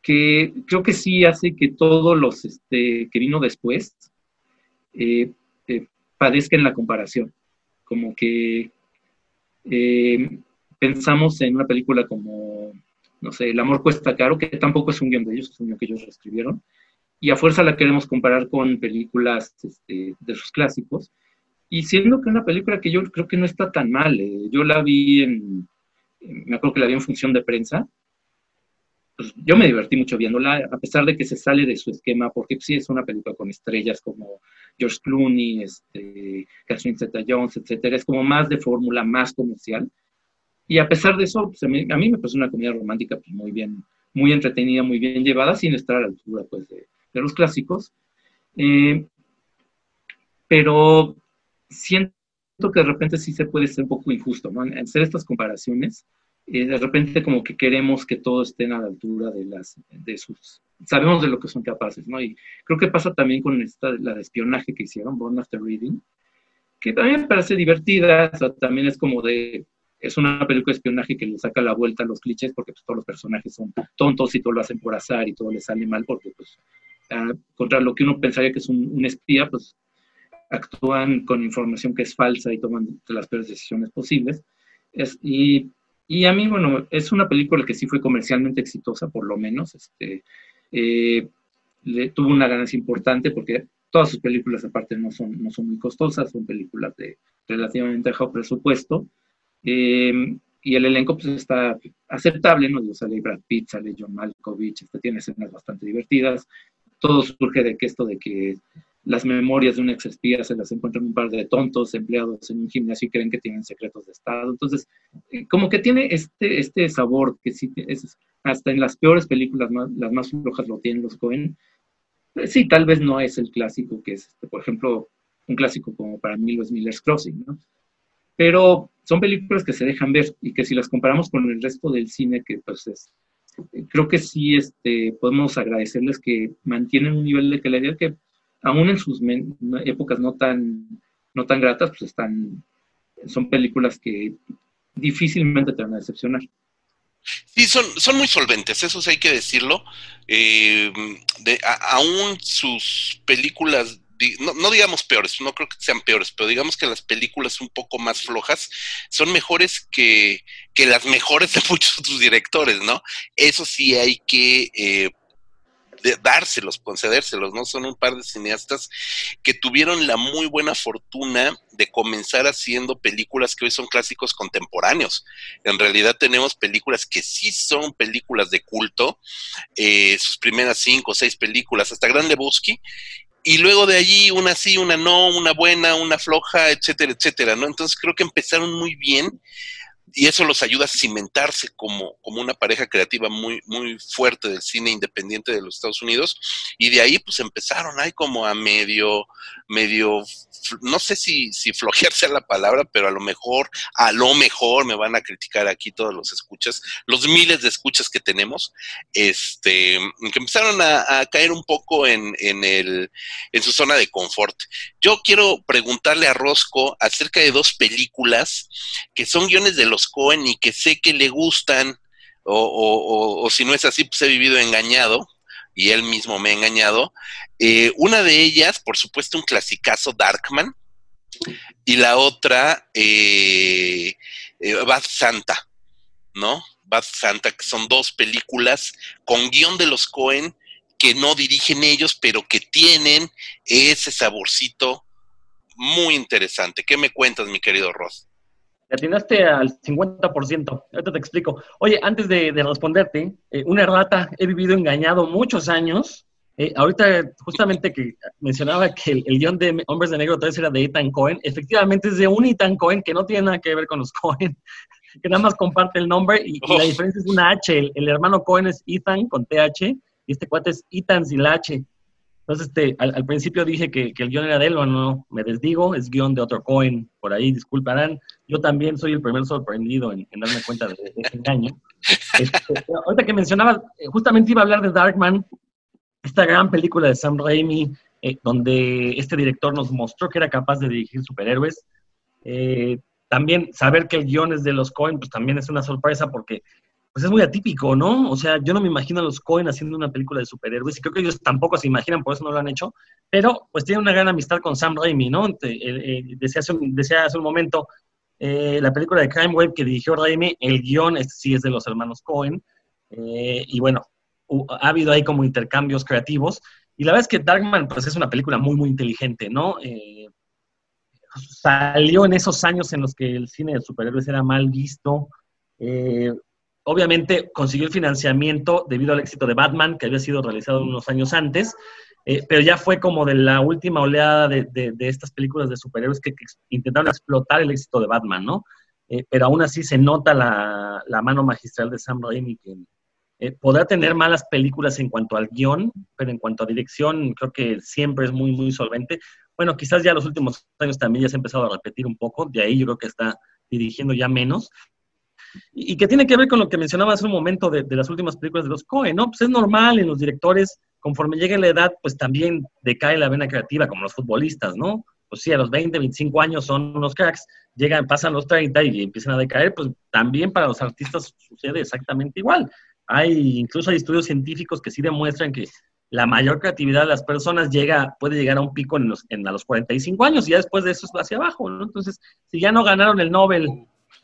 [SPEAKER 2] que creo que sí hace que todos los este, que vino después padezca la comparación. Como que eh, pensamos en una película como, no sé, El amor cuesta caro, que tampoco es un guion de ellos, es un guion que ellos escribieron, y a fuerza la queremos comparar con películas este, de sus clásicos, y siendo que una película que yo creo que no está tan mal, eh, yo la vi en, me acuerdo que la vi en función de prensa, pues, yo me divertí mucho viéndola, a pesar de que se sale de su esquema, porque sí es una película con estrellas como George Clooney, este, Catherine Zeta-Jones, etcétera, es como más de fórmula, más comercial. Y a pesar de eso, pues, a, mí, me parece una comedia romántica pues, muy bien, muy entretenida, muy bien llevada, sin estar a la altura pues, de, los clásicos. Eh, pero siento que de repente sí se puede ser un poco injusto, ¿no? Hacer estas comparaciones, eh, de repente como que queremos que todos estén a la altura de, las, de sus... Sabemos de lo que son capaces, ¿no? Y creo que pasa también con esta, la de espionaje que hicieron, Born After Reading, que también me parece divertida, o sea, también es como de... Es una película de espionaje que le saca la vuelta a los clichés porque pues, todos los personajes son tontos y todo lo hacen por azar y todo les sale mal porque pues ah, contra lo que uno pensaría que es un, un espía, pues actúan con información que es falsa y toman las peores decisiones posibles. Es, y, y, a mí, bueno, es una película que sí fue comercialmente exitosa, por lo menos. Este, eh, le, tuvo una ganancia importante porque todas sus películas aparte no son, no son muy costosas, son películas de relativamente bajo presupuesto. Eh, y el elenco pues está aceptable, ¿no? Sale Brad Pitt, sale John Malkovich, este, tiene escenas bastante divertidas. Todo surge de que esto de que las memorias de un ex espía se las encuentran un par de tontos empleados en un gimnasio y creen que tienen secretos de Estado. Entonces, eh, como que tiene este, este sabor que sí, es, hasta en las peores películas, las más flojas lo tienen los Cohen. Eh, sí, tal vez no es el clásico que es, este, por ejemplo, un clásico como para mí lo es Miller's Crossing, ¿no? Pero son películas que se dejan ver y que si las comparamos con el resto del cine, que pues es, creo que sí este, podemos agradecerles que mantienen un nivel de calidad que aún en sus épocas no tan, no tan gratas, pues están, son películas que difícilmente te van a decepcionar.
[SPEAKER 1] Sí, son, son muy solventes, eso sí hay que decirlo. Eh, de, aún sus películas, no, no, digamos peores, no creo que sean peores, pero digamos que las películas un poco más flojas son mejores que, que las mejores de muchos otros directores, ¿no? Eso sí hay que eh, dárselos, concedérselos, ¿no? Son un par de cineastas que tuvieron la muy buena fortuna de comenzar haciendo películas que hoy son clásicos contemporáneos. En realidad tenemos películas que sí son películas de culto, eh, sus primeras cinco o seis películas, hasta Gran Lebowski, y luego de allí una sí, una no, una buena, una floja, etcétera, etcétera, ¿no? Entonces creo que empezaron muy bien y eso los ayuda a cimentarse como, como una pareja creativa muy, muy fuerte del cine independiente de los Estados Unidos. Y de ahí pues empezaron ahí como a medio, medio, no sé si, si flojearse la palabra, pero a lo mejor, a lo mejor me van a criticar aquí todos los escuchas, los miles de escuchas que tenemos, este, que empezaron a, a caer un poco en, en, el, en su zona de confort. Yo quiero preguntarle a Rosco acerca de dos películas que son guiones de los Cohen y que sé que le gustan, o, si no es así, pues he vivido engañado, y él mismo me ha engañado. Eh, una de ellas, por supuesto, un clasicazo Darkman, y la otra, eh, eh, Bad Santa, ¿no? Bad Santa, que son dos películas con guion de los Cohen que no dirigen ellos, pero que tienen ese saborcito muy interesante. ¿Qué me cuentas, mi querido Ross?
[SPEAKER 3] Te atinaste al 50%. Ahorita te explico. Oye, antes de, responderte, eh, una errata, he vivido engañado muchos años. Eh, ahorita, justamente que mencionaba que el, guion de Hombres de Negro 3 era de Ethan Cohen, efectivamente es de un Ethan Cohen que no tiene nada que ver con los Cohen, que nada más comparte el nombre y, la diferencia es una H. El, el, hermano Cohen es Ethan con TH y este cuate es Ethan sin la H. Entonces, este, al, principio dije que, el guion era de él, no, me desdigo, es guion de otro Cohen, por ahí disculparán. Yo también soy el primer sorprendido en, darme cuenta de, ese engaño. Este, ahorita que mencionaba, eh, justamente iba a hablar de Darkman, esta gran película de Sam Raimi, eh, donde este director nos mostró que era capaz de dirigir superhéroes. Eh, también saber que el guion es de los Cohen, pues también es una sorpresa porque pues es muy atípico, ¿no? O sea, yo no me imagino a los Cohen haciendo una película de superhéroes y creo que ellos tampoco se imaginan, por eso no lo han hecho, pero pues tiene una gran amistad con Sam Raimi, ¿no? Eh, eh, decía, hace un, momento eh, la película de Crime Wave que dirigió Raimi, el guion sí es de los hermanos Cohen, y bueno, ha habido ahí como intercambios creativos, y la verdad es que Darkman pues es una película muy, muy inteligente, ¿no? salió en esos años en los que el cine de superhéroes era mal visto, eh, Obviamente consiguió el financiamiento debido al éxito de Batman, que había sido realizado unos años antes, eh, pero ya fue como de la última oleada de, estas películas de superhéroes que, intentaron explotar el éxito de Batman, ¿no? Eh, pero aún así se nota la, mano magistral de Sam Raimi, que eh, podrá tener malas películas en cuanto al guion, pero en cuanto a dirección creo que siempre es muy, muy solvente. Bueno, quizás ya los últimos años también ya se ha empezado a repetir un poco, de ahí yo creo que está dirigiendo ya menos, Y, que tiene que ver con lo que mencionaba hace un momento de, las últimas películas de los Cohen, ¿no? Pues es normal en los directores, conforme llegue la edad, pues también decae la vena creativa, como los futbolistas, ¿no? Pues sí, a los 20, 25 años son unos cracks, llegan, pasan los 30 y empiezan a decaer, pues también para los artistas sucede exactamente igual. Hay, incluso hay estudios científicos que sí demuestran que la mayor creatividad de las personas llega, puede llegar a un pico en los, en, a los 45 años y ya después de eso es hacia abajo, ¿no? Entonces, si ya no ganaron el Nobel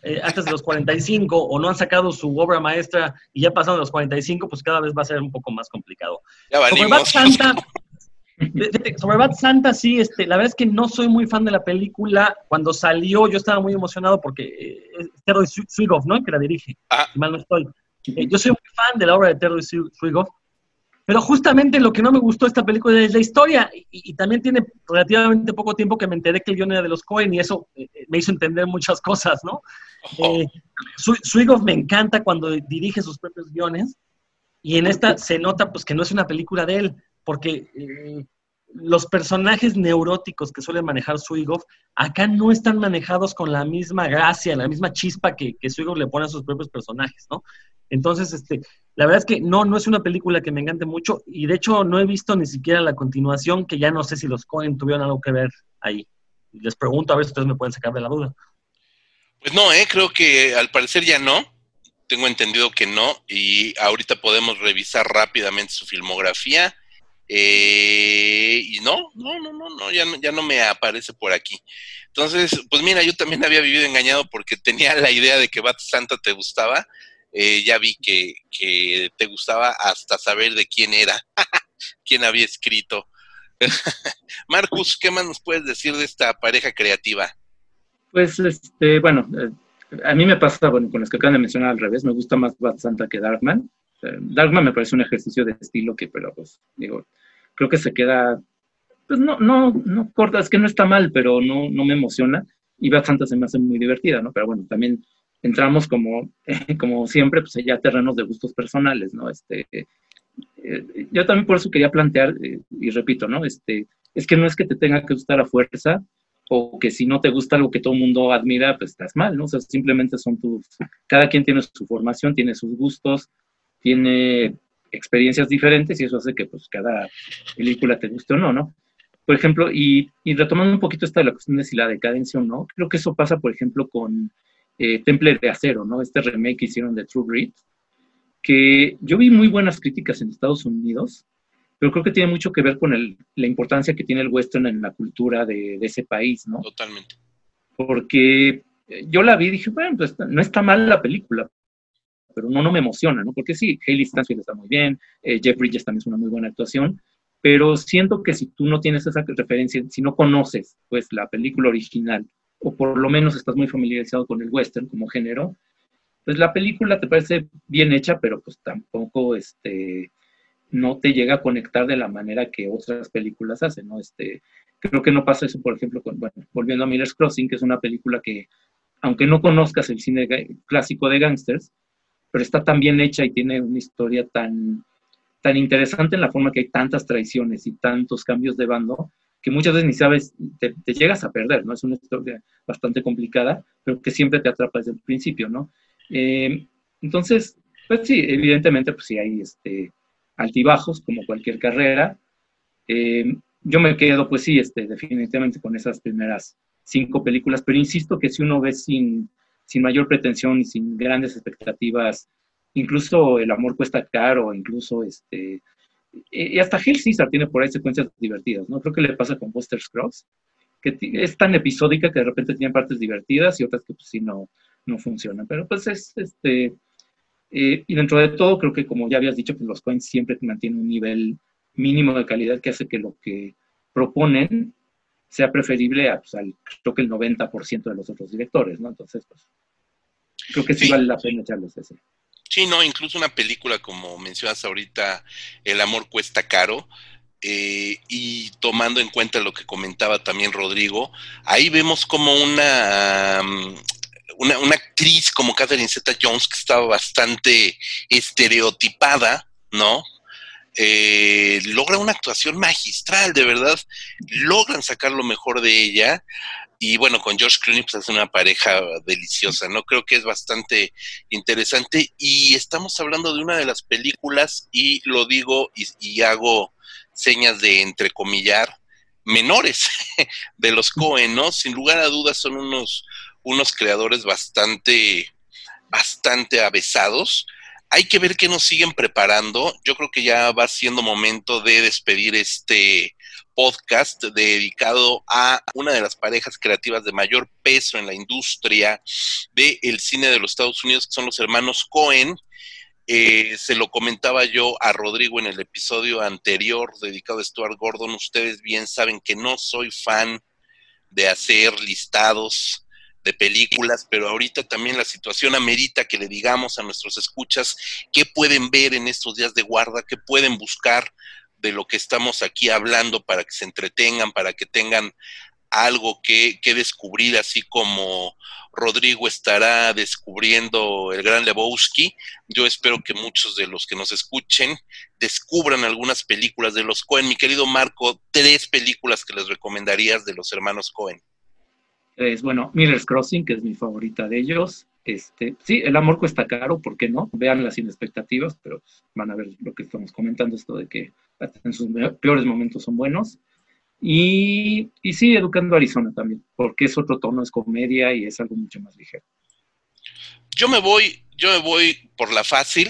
[SPEAKER 3] eh, antes de los 45 o no han sacado su obra maestra y ya pasaron los 45, pues cada vez va a ser un poco más complicado.
[SPEAKER 1] sobre Bad
[SPEAKER 3] Santa, sobre Bad Santa, sí, este, la verdad es que no soy muy fan de la película. Cuando salió yo estaba muy emocionado porque eh, es Terry Swigoff, ¿no? Que la dirige, ah. mal no estoy. Eh, yo soy muy fan de la obra de Terry Swigoff pero justamente lo que no me gustó de esta película es la historia, y, también tiene relativamente poco tiempo que me enteré que el guion era de los Cohen, y eso eh, eh, me hizo entender muchas cosas, ¿no? Eh, me encanta cuando dirige sus propios guiones, y en esta se nota pues que no es una película de él, porque eh, los personajes neuróticos que suele manejar Suigov, acá no están manejados con la misma gracia, la misma chispa que, que Suigov le pone a sus propios personajes, ¿no? Entonces, este, la verdad es que no, no es una película que me encante mucho y de hecho no he visto ni siquiera la continuación, que ya no sé si los Cohen tuvieron algo que ver ahí. Les pregunto a ver si ustedes me pueden sacar de la duda.
[SPEAKER 1] Pues no, ¿eh? creo que al parecer ya no. Tengo entendido que no y ahorita podemos revisar rápidamente su filmografía eh, y no, no, no, no, no ya, no, ya no me aparece por aquí. Entonces, pues mira, yo también había vivido engañado porque tenía la idea de que Bat Santa te gustaba. Eh, ya vi que, te gustaba hasta saber de quién era, quién había escrito. Marcus, ¿qué más nos puedes decir de esta pareja creativa?
[SPEAKER 2] Pues, este, bueno, eh, a mí me pasa, bueno, con los que acaban de mencionar al revés, me gusta más Bat Santa que Darkman. Darkman me parece un ejercicio de estilo que, pero pues, digo, creo que se queda, pues no, no, no corta, es que no está mal, pero no, no me emociona. Y bastante se me hace muy divertida, ¿no? Pero bueno, también entramos como, como siempre, pues ya terrenos de gustos personales, ¿no? Este, eh, yo también por eso quería plantear, eh, y repito, ¿no? Este, es que no es que te tenga que gustar a fuerza, o que si no te gusta algo que todo el mundo admira, pues estás mal, ¿no? O sea, simplemente son tus, cada quien tiene su formación, tiene sus gustos, tiene experiencias diferentes y eso hace que pues cada película te guste o no, ¿no? Por ejemplo, y, retomando un poquito esta de la cuestión de si la decadencia o no, creo que eso pasa, por ejemplo, con eh, Temple de Acero, ¿no? Este remake que hicieron de True Grit, que yo vi muy buenas críticas en Estados Unidos, pero creo que tiene mucho que ver con el, la importancia que tiene el western en la cultura de, de ese país, ¿no?
[SPEAKER 1] Totalmente.
[SPEAKER 2] Porque yo la vi y dije, bueno, pues no está mal la película, pero no, no me emociona, ¿no? Porque sí, Hayley Stansfield está muy bien, eh, Jeff Bridges también es una muy buena actuación, pero siento que si tú no tienes esa referencia, si no conoces, pues, la película original, o por lo menos estás muy familiarizado con el western como género, pues la película te parece bien hecha, pero pues tampoco, este, no te llega a conectar de la manera que otras películas hacen, ¿no? Este, creo que no pasa eso, por ejemplo, con, bueno, volviendo a Miller's Crossing, que es una película que, aunque no conozcas el cine clásico de gangsters, pero está tan bien hecha y tiene una historia tan, tan interesante en la forma que hay tantas traiciones y tantos cambios de bando, que muchas veces ni sabes, te, llegas a perder, ¿no? Es una historia bastante complicada, pero que siempre te atrapa desde el principio, ¿no? Eh, entonces, pues sí, evidentemente, pues sí hay este, altibajos, como cualquier carrera. Eh, yo me quedo, pues sí, este, definitivamente con esas primeras cinco películas, pero insisto que si uno ve sin sin mayor pretensión y sin grandes expectativas. Incluso El amor cuesta caro, incluso este... Y hasta Hill Caesar tiene por ahí secuencias divertidas, ¿no? Creo que le pasa con Buster's Cross, que es tan episódica que de repente tiene partes divertidas y otras que pues sí no, no funcionan. Pero pues es, este... Eh, y dentro de todo, creo que como ya habías dicho, pues los coins siempre mantienen un nivel mínimo de calidad que hace que lo que proponen sea preferible a, pues, al, creo que el 90% de los otros directores, ¿no? Entonces, pues, creo que sí, vale la pena echarles ese.
[SPEAKER 1] Sí, no, incluso una película como mencionas ahorita, El amor cuesta caro, eh, y tomando en cuenta lo que comentaba también Rodrigo, ahí vemos como una, mm, una, una actriz como Catherine Zeta Jones que estaba bastante estereotipada, ¿no? Eh, logra una actuación magistral, de verdad, logran sacar lo mejor de ella y bueno, con George Clooney pues es una pareja deliciosa, ¿no? Creo que es bastante interesante y estamos hablando de una de las películas y lo digo y, hago señas de entrecomillar menores de los Cohen, ¿no? Sin lugar a dudas son unos, unos creadores bastante, bastante avesados. Hay que ver qué nos siguen preparando. Yo creo que ya va siendo momento de despedir este podcast dedicado a una de las parejas creativas de mayor peso en la industria del cine de los Estados Unidos, que son los hermanos Cohen. Eh, se lo comentaba yo a Rodrigo en el episodio anterior dedicado a Stuart Gordon. Ustedes bien saben que no soy fan de hacer listados de películas, pero ahorita también la situación amerita que le digamos a nuestros escuchas qué pueden ver en estos días de guarda, qué pueden buscar de lo que estamos aquí hablando para que se entretengan, para que tengan algo que, descubrir, así como Rodrigo estará descubriendo el gran Lebowski. Yo espero que muchos de los que nos escuchen descubran algunas películas de los Cohen. Mi querido Marco, tres películas que les recomendarías de los hermanos Cohen.
[SPEAKER 2] Es, bueno, Miller's Crossing, que es mi favorita de ellos. Este, sí, el amor cuesta caro, ¿por qué no? Veanla sin expectativas, pero van a ver lo que estamos comentando, esto de que en sus peores momentos son buenos. Y, y sí, Educando Arizona también, porque es otro tono, es comedia y es algo mucho más ligero.
[SPEAKER 1] Yo me voy, yo me voy por la fácil,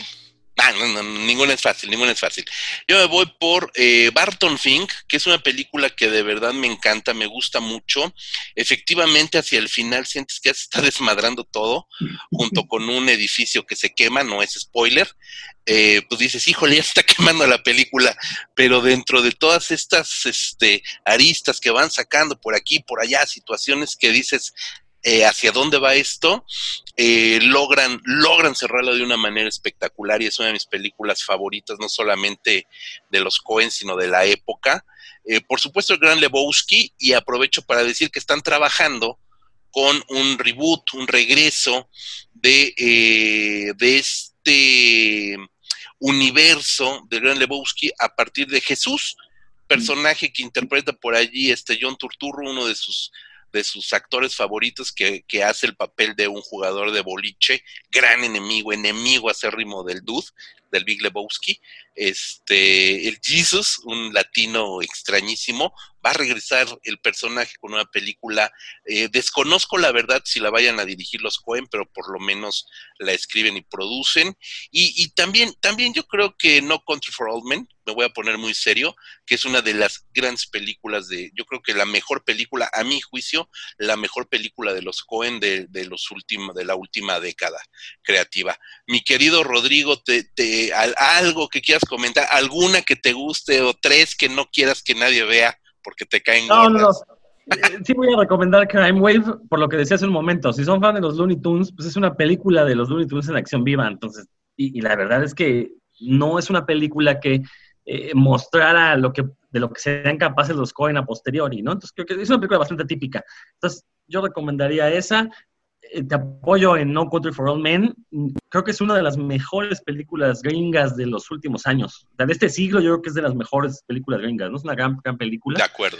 [SPEAKER 1] Ah, no, no, ninguna es fácil, ninguna es fácil. Yo me voy por eh, Barton Fink, que es una película que de verdad me encanta, me gusta mucho. Efectivamente, hacia el final sientes que ya se está desmadrando todo, junto con un edificio que se quema, no es spoiler. Eh, pues dices, híjole, ya se está quemando la película, pero dentro de todas estas este, aristas que van sacando por aquí, por allá, situaciones que dices, eh, hacia dónde va esto, eh, logran, logran cerrarlo de una manera espectacular y es una de mis películas favoritas, no solamente de los Cohen, sino de la época. Eh, por supuesto, el Gran Lebowski, y aprovecho para decir que están trabajando con un reboot, un regreso de, de este universo del Gran Lebowski a partir de Jesús, personaje que interpreta por allí este John Turturro, uno de sus de sus actores favoritos que, hace el papel de un jugador de boliche, gran enemigo, enemigo acérrimo del Dude, del Big Lebowski. Este, el Jesus, un latino extrañísimo, va a regresar el personaje con una película. Eh, desconozco la verdad si la vayan a dirigir los Cohen, pero por lo menos la escriben y producen. Y, y también, también yo creo que No Country for Old Men, me voy a poner muy serio, que es una de las grandes películas de, yo creo que la mejor película, a mi juicio, la mejor película de los Cohen de, de los últimos, de la última década creativa. Mi querido Rodrigo, te, te, algo que quieras comentar, alguna que te guste o tres que no quieras que nadie vea porque te caen no, No, no.
[SPEAKER 3] Eh, sí voy a recomendar Crime Wave por lo que decía hace un momento. Si son fan de los Looney Tunes, pues es una película de los Looney Tunes en acción viva. Entonces, y, la verdad es que no es una película que eh, mostrara lo que, de lo que serían capaces los Cohen a posteriori, ¿no? Entonces creo que es una película bastante típica. Entonces, yo recomendaría esa. Eh, te apoyo en No Country for All Men. Creo que es una de las mejores películas gringas de los últimos años. De este siglo yo creo que es de las mejores películas gringas, ¿no? Es una gran, gran película.
[SPEAKER 1] De acuerdo.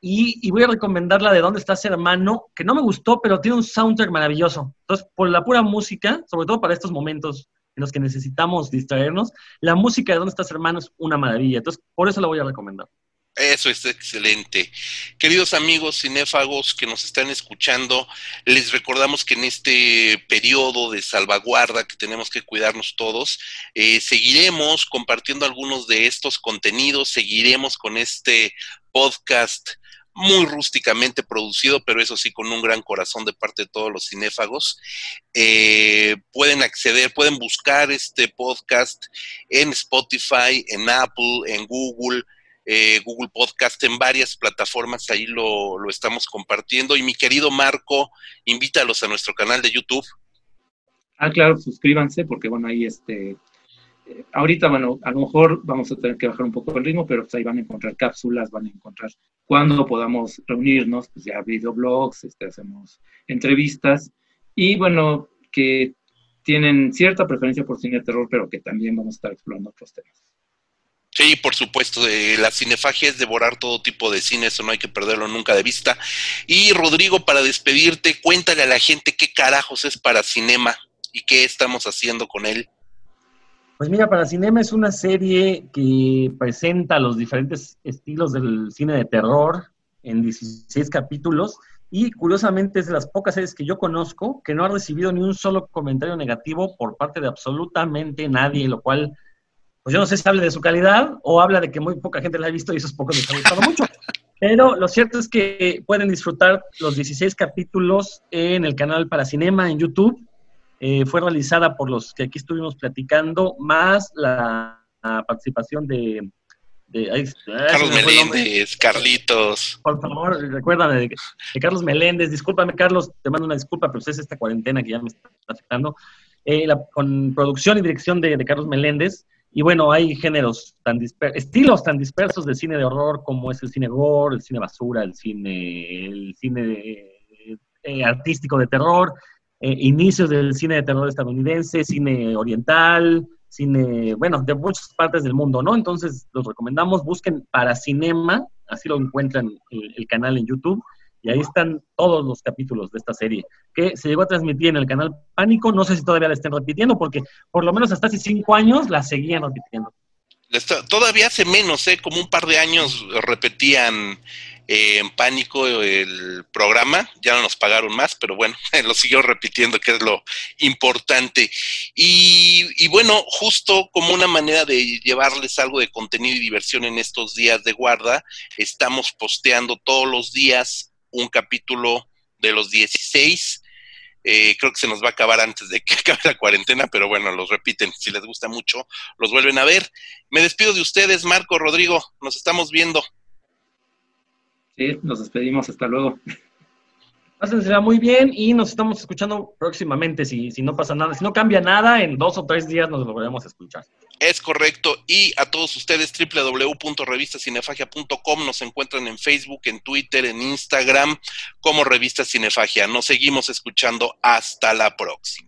[SPEAKER 3] Y, y, voy a recomendar la de ¿Dónde estás, hermano? Que no me gustó, pero tiene un soundtrack maravilloso. Entonces, por la pura música, sobre todo para estos momentos en los que necesitamos distraernos, la música de ¿Dónde estás, hermano? es una maravilla. Entonces, por eso la voy a recomendar.
[SPEAKER 1] Eso es excelente. Queridos amigos cinéfagos que nos están escuchando, les recordamos que en este periodo de salvaguarda que tenemos que cuidarnos todos, eh, seguiremos compartiendo algunos de estos contenidos, seguiremos con este podcast muy rústicamente producido, pero eso sí, con un gran corazón de parte de todos los cinéfagos. Eh, pueden acceder, pueden buscar este podcast en Spotify, en Apple, en Google eh, Google Podcast, en varias plataformas, ahí lo, lo, estamos compartiendo. Y mi querido Marco, invítalos a nuestro canal de YouTube.
[SPEAKER 2] Ah, claro, suscríbanse, porque bueno, ahí este, eh, ahorita, bueno, a lo mejor vamos a tener que bajar un poco el ritmo, pero pues ahí van a encontrar cápsulas, van a encontrar cuando podamos reunirnos, pues ya videoblogs, este, hacemos entrevistas, y bueno, que tienen cierta preferencia por cine de terror, pero que también vamos a estar explorando otros temas.
[SPEAKER 1] Sí, por supuesto, la cinefagia es devorar todo tipo de cine, eso no hay que perderlo nunca de vista. Y Rodrigo, para despedirte, cuéntale a la gente qué carajos es para cinema y qué estamos haciendo con él.
[SPEAKER 3] Pues mira, para Cinema es una serie que presenta los diferentes estilos del cine de terror en 16 capítulos y curiosamente es de las pocas series que yo conozco que no ha recibido ni un solo comentario negativo por parte de absolutamente nadie, lo cual, pues yo no sé si habla de su calidad o habla de que muy poca gente la ha visto y eso es poco les ha gustado mucho. Pero lo cierto es que pueden disfrutar los 16 capítulos en el canal para Cinema en YouTube eh, fue realizada por los que aquí estuvimos platicando, más la, participación de...
[SPEAKER 1] Carlos Meléndez, Carlitos.
[SPEAKER 3] Por favor, recuérdame de, Carlos Meléndez. Discúlpame, Carlos, te mando una disculpa, pero es esta cuarentena que ya me está afectando. Eh, con producción y dirección de, Carlos Meléndez. Y bueno, hay géneros tan estilos tan dispersos de cine de horror como es el cine gore, el cine basura, el cine, el cine eh, artístico de terror, eh, inicios del cine de terror estadounidense, cine oriental, cine, bueno, de muchas partes del mundo, ¿no? Entonces, los recomendamos, busquen para Cinema, así lo encuentran el, canal en YouTube, y ahí están todos los capítulos de esta serie, que se llegó a transmitir en el canal Pánico, no sé si todavía la estén repitiendo, porque por lo menos hasta hace cinco años la seguían repitiendo.
[SPEAKER 1] Todavía hace menos, ¿eh? como un par de años repetían eh, en pánico el programa, ya no nos pagaron más, pero bueno, lo siguió repitiendo, que es lo importante. Y, bueno, justo como una manera de llevarles algo de contenido y diversión en estos días de guarda, estamos posteando todos los días un capítulo de los 16. Eh, creo que se nos va a acabar antes de que acabe la cuarentena, pero bueno, los repiten. Si les gusta mucho, los vuelven a ver. Me despido de ustedes, Marco, Rodrigo. Nos estamos viendo.
[SPEAKER 2] Nos despedimos, hasta luego.
[SPEAKER 3] Pásensela muy bien y nos estamos escuchando próximamente, si, si no pasa nada, si no cambia nada, en dos o tres días nos lo volvemos a escuchar.
[SPEAKER 1] Es correcto. Y a todos ustedes, www.revistacinefagia.com, nos encuentran en Facebook, en Twitter, en Instagram, como Revista Cinefagia. Nos seguimos escuchando. Hasta la próxima.